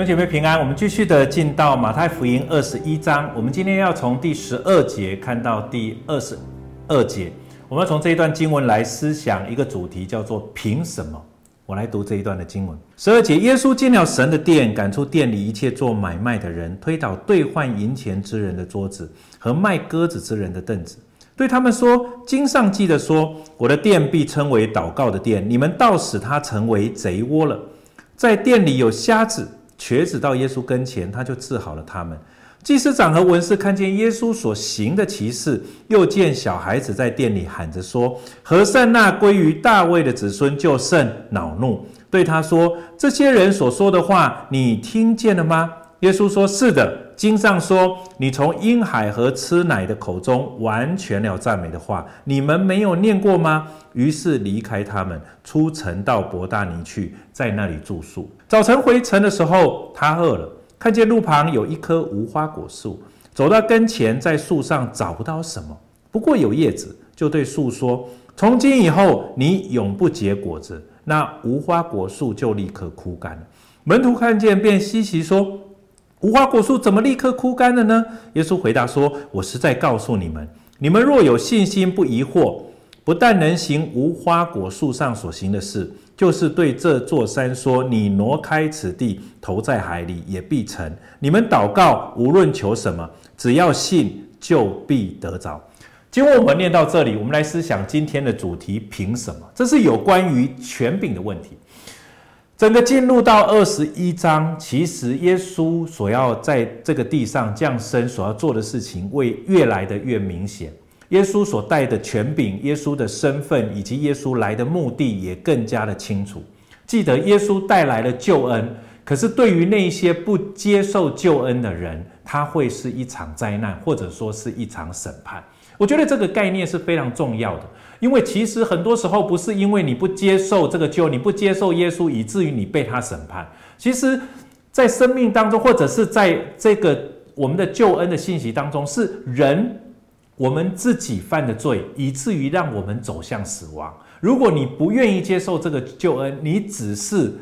兄姐妹平安，我们继续的进到马太福音二十一章，我们今天要从第十二节看到第二十二节，我们要从这一段经文来思想一个主题，叫做凭什么？我来读这一段的经文。十二节，耶稣进了神的殿，赶出店里一切做买卖的人，推倒兑换银钱之人的桌子和卖鸽子之人的凳子，对他们说：经上记着说，我的殿必称为祷告的殿，你们倒使它成为贼窝了。在店里有瞎子。瘸子到耶稣跟前，他就治好了他们。祭司长和文士看见耶稣所行的奇事，又见小孩子在店里喊着说：“和善那归于大卫的子孙，就甚恼怒，对他说：这些人所说的话，你听见了吗？”耶稣说：“是的。”经上说：“你从婴孩和吃奶的口中完全了赞美的话，你们没有念过吗？”于是离开他们，出城到伯大尼去，在那里住宿。早晨回城的时候，他饿了，看见路旁有一棵无花果树，走到跟前，在树上找不到什么，不过有叶子，就对树说：“从今以后，你永不结果子。”那无花果树就立刻枯干了。门徒看见，便稀奇说。无花果树怎么立刻枯干了呢？耶稣回答说：“我实在告诉你们，你们若有信心，不疑惑，不但能行无花果树上所行的事，就是对这座山说：‘你挪开此地，投在海里，也必成。’你们祷告，无论求什么，只要信，就必得着。”经文我们念到这里，我们来思想今天的主题：凭什么？这是有关于权柄的问题。整个进入到二十一章，其实耶稣所要在这个地上降生，所要做的事情，会越来的越明显。耶稣所带的权柄，耶稣的身份，以及耶稣来的目的，也更加的清楚。记得耶稣带来了救恩，可是对于那些不接受救恩的人，他会是一场灾难，或者说是一场审判。我觉得这个概念是非常重要的。因为其实很多时候不是因为你不接受这个救，你不接受耶稣，以至于你被他审判。其实，在生命当中，或者是在这个我们的救恩的信息当中，是人我们自己犯的罪，以至于让我们走向死亡。如果你不愿意接受这个救恩，你只是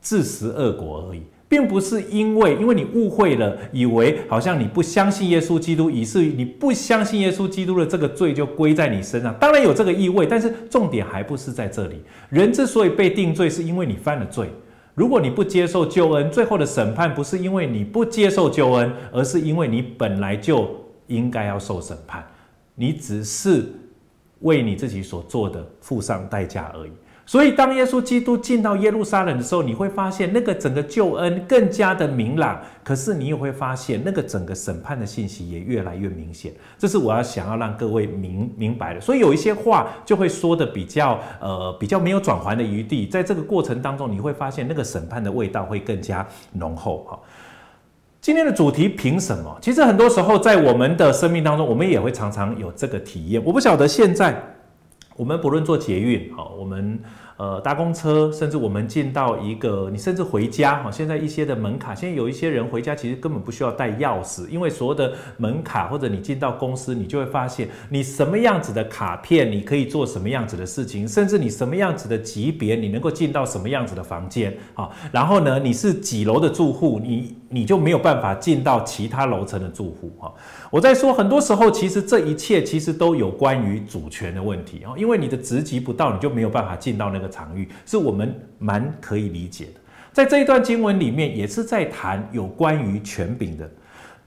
自食恶果而已。并不是因为，因为你误会了，以为好像你不相信耶稣基督，以至于你不相信耶稣基督的这个罪就归在你身上。当然有这个意味，但是重点还不是在这里。人之所以被定罪，是因为你犯了罪。如果你不接受救恩，最后的审判不是因为你不接受救恩，而是因为你本来就应该要受审判。你只是为你自己所做的付上代价而已。所以，当耶稣基督进到耶路撒冷的时候，你会发现那个整个救恩更加的明朗。可是，你也会发现那个整个审判的信息也越来越明显。这是我要想要让各位明明白的。所以，有一些话就会说的比较呃比较没有转圜的余地。在这个过程当中，你会发现那个审判的味道会更加浓厚。哈，今天的主题凭什么？其实很多时候在我们的生命当中，我们也会常常有这个体验。我不晓得现在。我们不论做捷运，好，我们呃搭公车，甚至我们进到一个，你甚至回家，哈，现在一些的门卡，现在有一些人回家其实根本不需要带钥匙，因为所有的门卡或者你进到公司，你就会发现你什么样子的卡片，你可以做什么样子的事情，甚至你什么样子的级别，你能够进到什么样子的房间，好，然后呢，你是几楼的住户，你你就没有办法进到其他楼层的住户，哈。我在说，很多时候其实这一切其实都有关于主权的问题啊，因为你的职级不到，你就没有办法进到那个场域，是我们蛮可以理解的。在这一段经文里面，也是在谈有关于权柄的。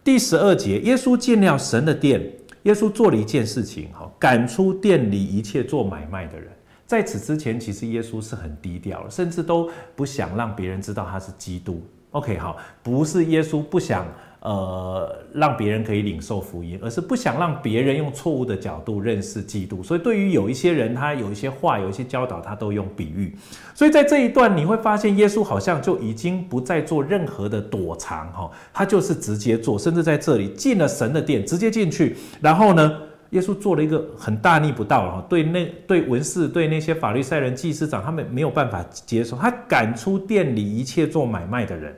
第十二节，耶稣进了神的殿，耶稣做了一件事情，哈，赶出店里一切做买卖的人。在此之前，其实耶稣是很低调的，甚至都不想让别人知道他是基督。OK，好，不是耶稣不想。呃，让别人可以领受福音，而是不想让别人用错误的角度认识基督。所以，对于有一些人，他有一些话，有一些教导，他都用比喻。所以在这一段，你会发现耶稣好像就已经不再做任何的躲藏，哈，他就是直接做，甚至在这里进了神的殿，直接进去。然后呢，耶稣做了一个很大逆不道，哈，对那对文士、对那些法利赛人、祭司长，他们没有办法接受，他赶出店里一切做买卖的人。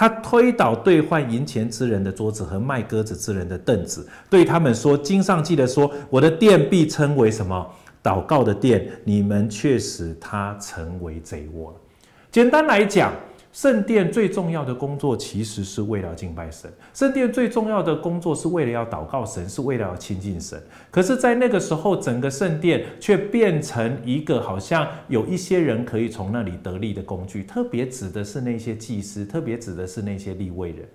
他推倒兑换银钱之人的桌子和卖鸽子之人的凳子，对他们说：“经上记得说，我的殿必称为什么？祷告的殿。你们却使他成为贼窝了。”简单来讲，圣殿最重要的工作其实是为了敬拜神，圣殿最重要的工作是为了要祷告神，是为了要亲近神。可是，在那个时候，整个圣殿却变成一个好像有一些人可以从那里得利的工具，特别指的是那些祭司，特别指的是那些立位人。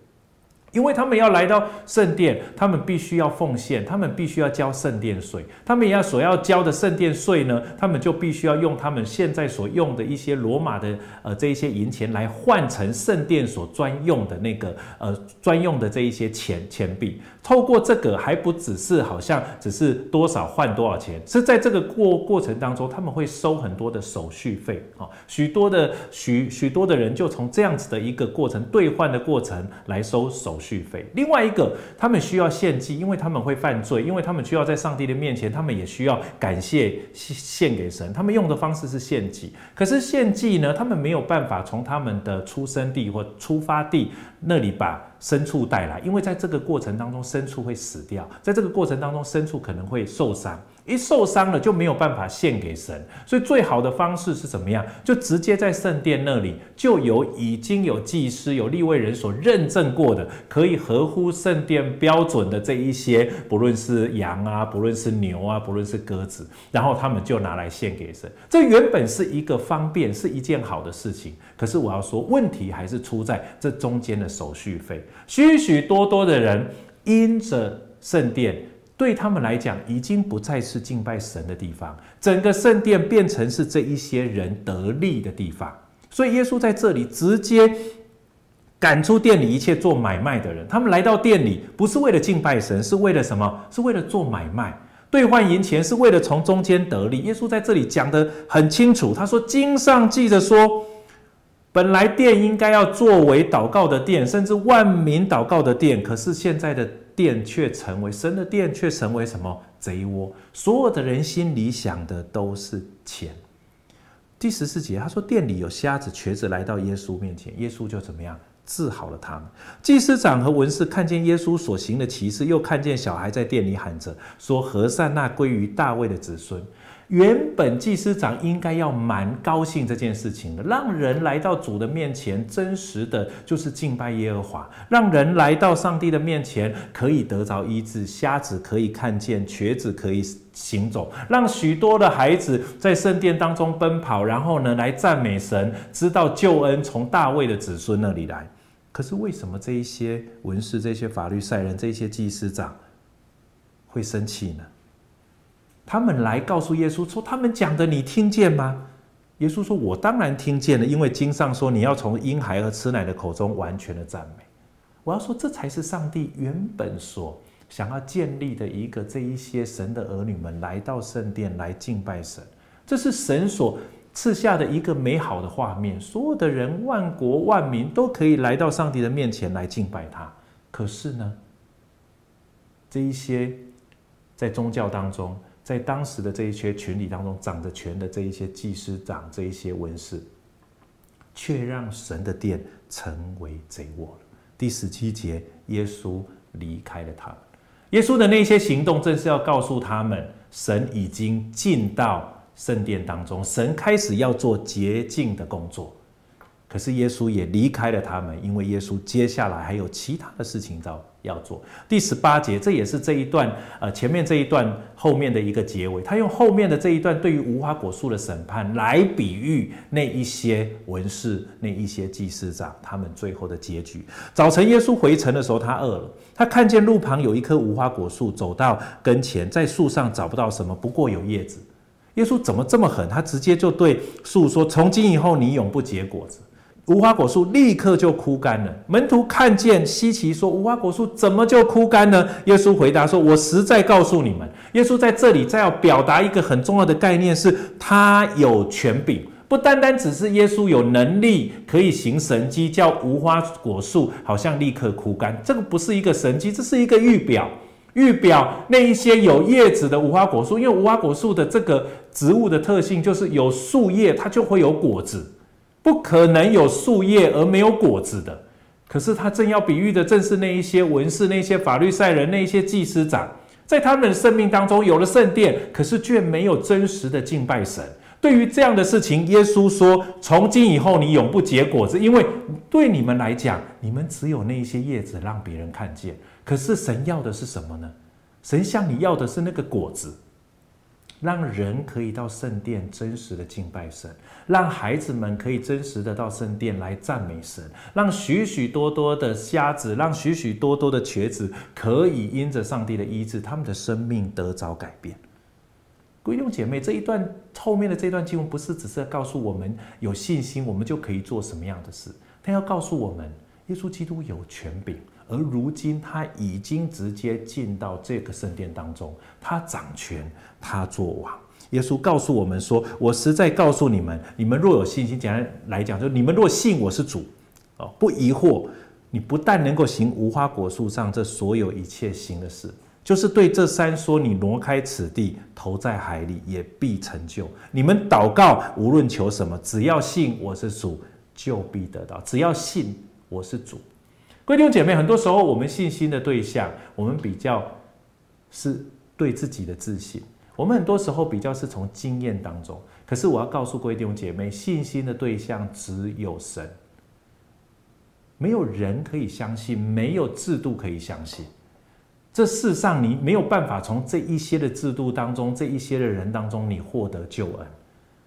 因为他们要来到圣殿，他们必须要奉献，他们必须要交圣殿税，他们要所要交的圣殿税呢，他们就必须要用他们现在所用的一些罗马的呃这一些银钱来换成圣殿所专用的那个呃专用的这一些钱钱币。透过这个还不只是好像只是多少换多少钱，是在这个过过程当中，他们会收很多的手续费啊，许多的许许多的人就从这样子的一个过程兑换的过程来收手续费。续费。另外一个，他们需要献祭，因为他们会犯罪，因为他们需要在上帝的面前，他们也需要感谢献给神。他们用的方式是献祭，可是献祭呢，他们没有办法从他们的出生地或出发地那里把牲畜带来，因为在这个过程当中，牲畜会死掉，在这个过程当中，牲畜可能会受伤。一受伤了就没有办法献给神，所以最好的方式是怎么样？就直接在圣殿那里，就有已经有祭司、有立位人所认证过的，可以合乎圣殿标准的这一些，不论是羊啊，不论是牛啊，不论是鸽子，然后他们就拿来献给神。这原本是一个方便，是一件好的事情。可是我要说，问题还是出在这中间的手续费，许许多多的人因着圣殿。对他们来讲，已经不再是敬拜神的地方，整个圣殿变成是这一些人得利的地方。所以耶稣在这里直接赶出店里一切做买卖的人。他们来到店里，不是为了敬拜神，是为了什么？是为了做买卖，兑换银钱，是为了从中间得利。耶稣在这里讲得很清楚，他说：“经上记着说，本来殿应该要作为祷告的殿，甚至万民祷告的殿，可是现在的。”殿却成为神的殿，却成为什么贼窝？所有的人心里想的都是钱。第十四节，他说店里有瞎子、瘸子来到耶稣面前，耶稣就怎么样治好了他们。祭司长和文士看见耶稣所行的奇事，又看见小孩在店里喊着说：“和善那归于大卫的子孙。”原本祭司长应该要蛮高兴这件事情的，让人来到主的面前，真实的就是敬拜耶和华；让人来到上帝的面前，可以得着医治，瞎子可以看见，瘸子可以行走，让许多的孩子在圣殿当中奔跑，然后呢来赞美神，知道救恩从大卫的子孙那里来。可是为什么这一些文士、这些法律赛人、这些祭司长会生气呢？他们来告诉耶稣说：“他们讲的你听见吗？”耶稣说：“我当然听见了，因为经上说你要从婴孩和吃奶的口中完全的赞美。”我要说，这才是上帝原本所想要建立的一个这一些神的儿女们来到圣殿来敬拜神，这是神所赐下的一个美好的画面。所有的人，万国万民都可以来到上帝的面前来敬拜他。可是呢，这一些在宗教当中。在当时的这一些群体当中，掌着权的这一些祭司长、这一些文士，却让神的殿成为贼窝了。第十七节，耶稣离开了他们。耶稣的那些行动，正是要告诉他们，神已经进到圣殿当中，神开始要做洁净的工作。可是耶稣也离开了他们，因为耶稣接下来还有其他的事情要要做。第十八节，这也是这一段呃前面这一段后面的一个结尾。他用后面的这一段对于无花果树的审判来比喻那一些文士、那一些祭司长他们最后的结局。早晨耶稣回城的时候，他饿了，他看见路旁有一棵无花果树，走到跟前，在树上找不到什么，不过有叶子。耶稣怎么这么狠？他直接就对树说：“从今以后，你永不结果子。”无花果树立刻就枯干了。门徒看见稀奇，说：“无花果树怎么就枯干呢？”耶稣回答说：“我实在告诉你们，耶稣在这里再要表达一个很重要的概念，是他有权柄，不单单只是耶稣有能力可以行神迹，叫无花果树好像立刻枯干。这个不是一个神迹，这是一个预表，预表那一些有叶子的无花果树，因为无花果树的这个植物的特性就是有树叶，它就会有果子。”不可能有树叶而没有果子的，可是他正要比喻的正是那一些文士、那些法律赛人、那一些祭司长，在他们的生命当中有了圣殿，可是却没有真实的敬拜神。对于这样的事情，耶稣说：“从今以后，你永不结果子，因为对你们来讲，你们只有那一些叶子让别人看见。可是神要的是什么呢？神向你要的是那个果子。”让人可以到圣殿真实的敬拜神，让孩子们可以真实的到圣殿来赞美神，让许许多多的瞎子，让许许多多的瘸子可以因着上帝的医治，他们的生命得着改变。弟兄姐妹，这一段后面的这段经文不是只是告诉我们有信心，我们就可以做什么样的事，他要告诉我们，耶稣基督有权柄。而如今他已经直接进到这个圣殿当中，他掌权，他作王。耶稣告诉我们说：“我实在告诉你们，你们若有信心，简单来讲，就你们若信我是主，哦，不疑惑，你不但能够行无花果树上这所有一切行的事，就是对这山说：你挪开此地，投在海里，也必成就。你们祷告，无论求什么，只要信我是主，就必得到。只要信我是主。”各位弟兄姐妹，很多时候我们信心的对象，我们比较是对自己的自信。我们很多时候比较是从经验当中。可是我要告诉各位弟兄姐妹，信心的对象只有神，没有人可以相信，没有制度可以相信。这世上你没有办法从这一些的制度当中，这一些的人当中，你获得救恩。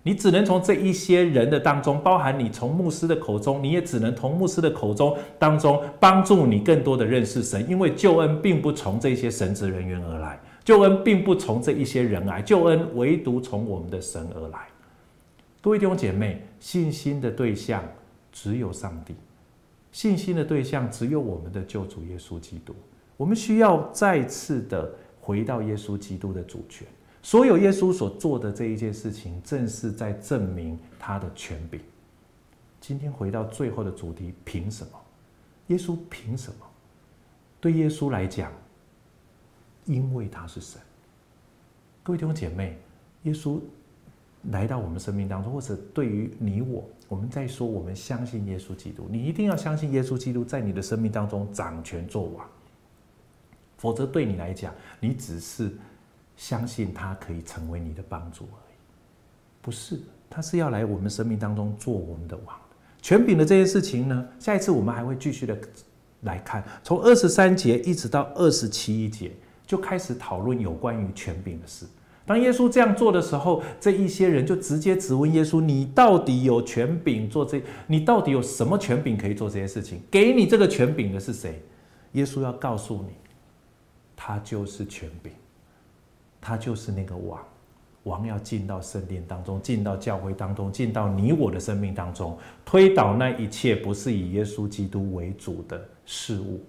你只能从这一些人的当中，包含你从牧师的口中，你也只能从牧师的口中当中帮助你更多的认识神，因为救恩并不从这些神职人员而来，救恩并不从这一些人来，救恩唯独从我们的神而来。各位弟兄姐妹，信心的对象只有上帝，信心的对象只有我们的救主耶稣基督。我们需要再次的回到耶稣基督的主权。所有耶稣所做的这一件事情，正是在证明他的权柄。今天回到最后的主题，凭什么？耶稣凭什么？对耶稣来讲，因为他是神。各位弟兄姐妹，耶稣来到我们生命当中，或者对于你我，我们在说我们相信耶稣基督，你一定要相信耶稣基督在你的生命当中掌权作王，否则对你来讲，你只是。相信他可以成为你的帮助而已，不是，他是要来我们生命当中做我们的王。权柄的这些事情呢，下一次我们还会继续的来看，从二十三节一直到二十七节，就开始讨论有关于权柄的事。当耶稣这样做的时候，这一些人就直接质问耶稣：“你到底有权柄做这？你到底有什么权柄可以做这些事情？给你这个权柄的是谁？”耶稣要告诉你，他就是权柄。他就是那个王，王要进到圣殿当中，进到教会当中，进到你我的生命当中，推倒那一切不是以耶稣基督为主的事物。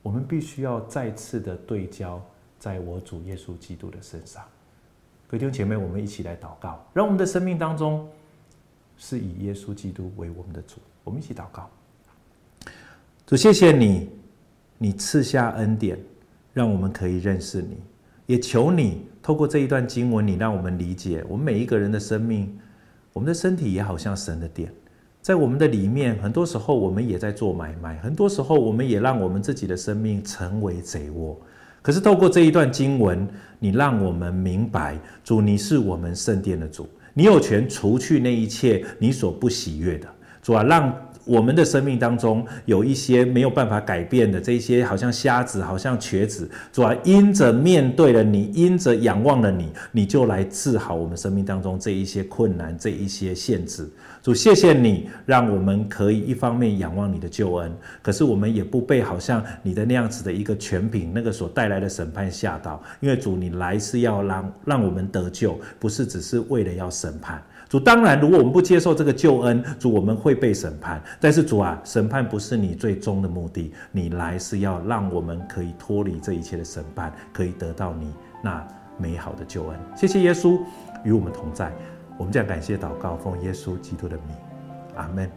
我们必须要再次的对焦在我主耶稣基督的身上。各位弟兄姐妹，我们一起来祷告，让我们的生命当中是以耶稣基督为我们的主。我们一起祷告，主，谢谢你，你赐下恩典，让我们可以认识你。也求你透过这一段经文，你让我们理解，我们每一个人的生命，我们的身体也好像神的殿，在我们的里面，很多时候我们也在做买卖，很多时候我们也让我们自己的生命成为贼窝。可是透过这一段经文，你让我们明白，主，你是我们圣殿的主，你有权除去那一切你所不喜悦的，主啊，让。我们的生命当中有一些没有办法改变的，这些好像瞎子，好像瘸子，主啊，因着面对了你，因着仰望了你，你就来治好我们生命当中这一些困难，这一些限制。主，谢谢你，让我们可以一方面仰望你的救恩，可是我们也不被好像你的那样子的一个权柄，那个所带来的审判吓到，因为主，你来是要让让我们得救，不是只是为了要审判。主，当然，如果我们不接受这个救恩，主，我们会被审判。但是主啊，审判不是你最终的目的，你来是要让我们可以脱离这一切的审判，可以得到你那美好的救恩。谢谢耶稣与我们同在，我们再感谢祷告，奉耶稣基督的名，阿门。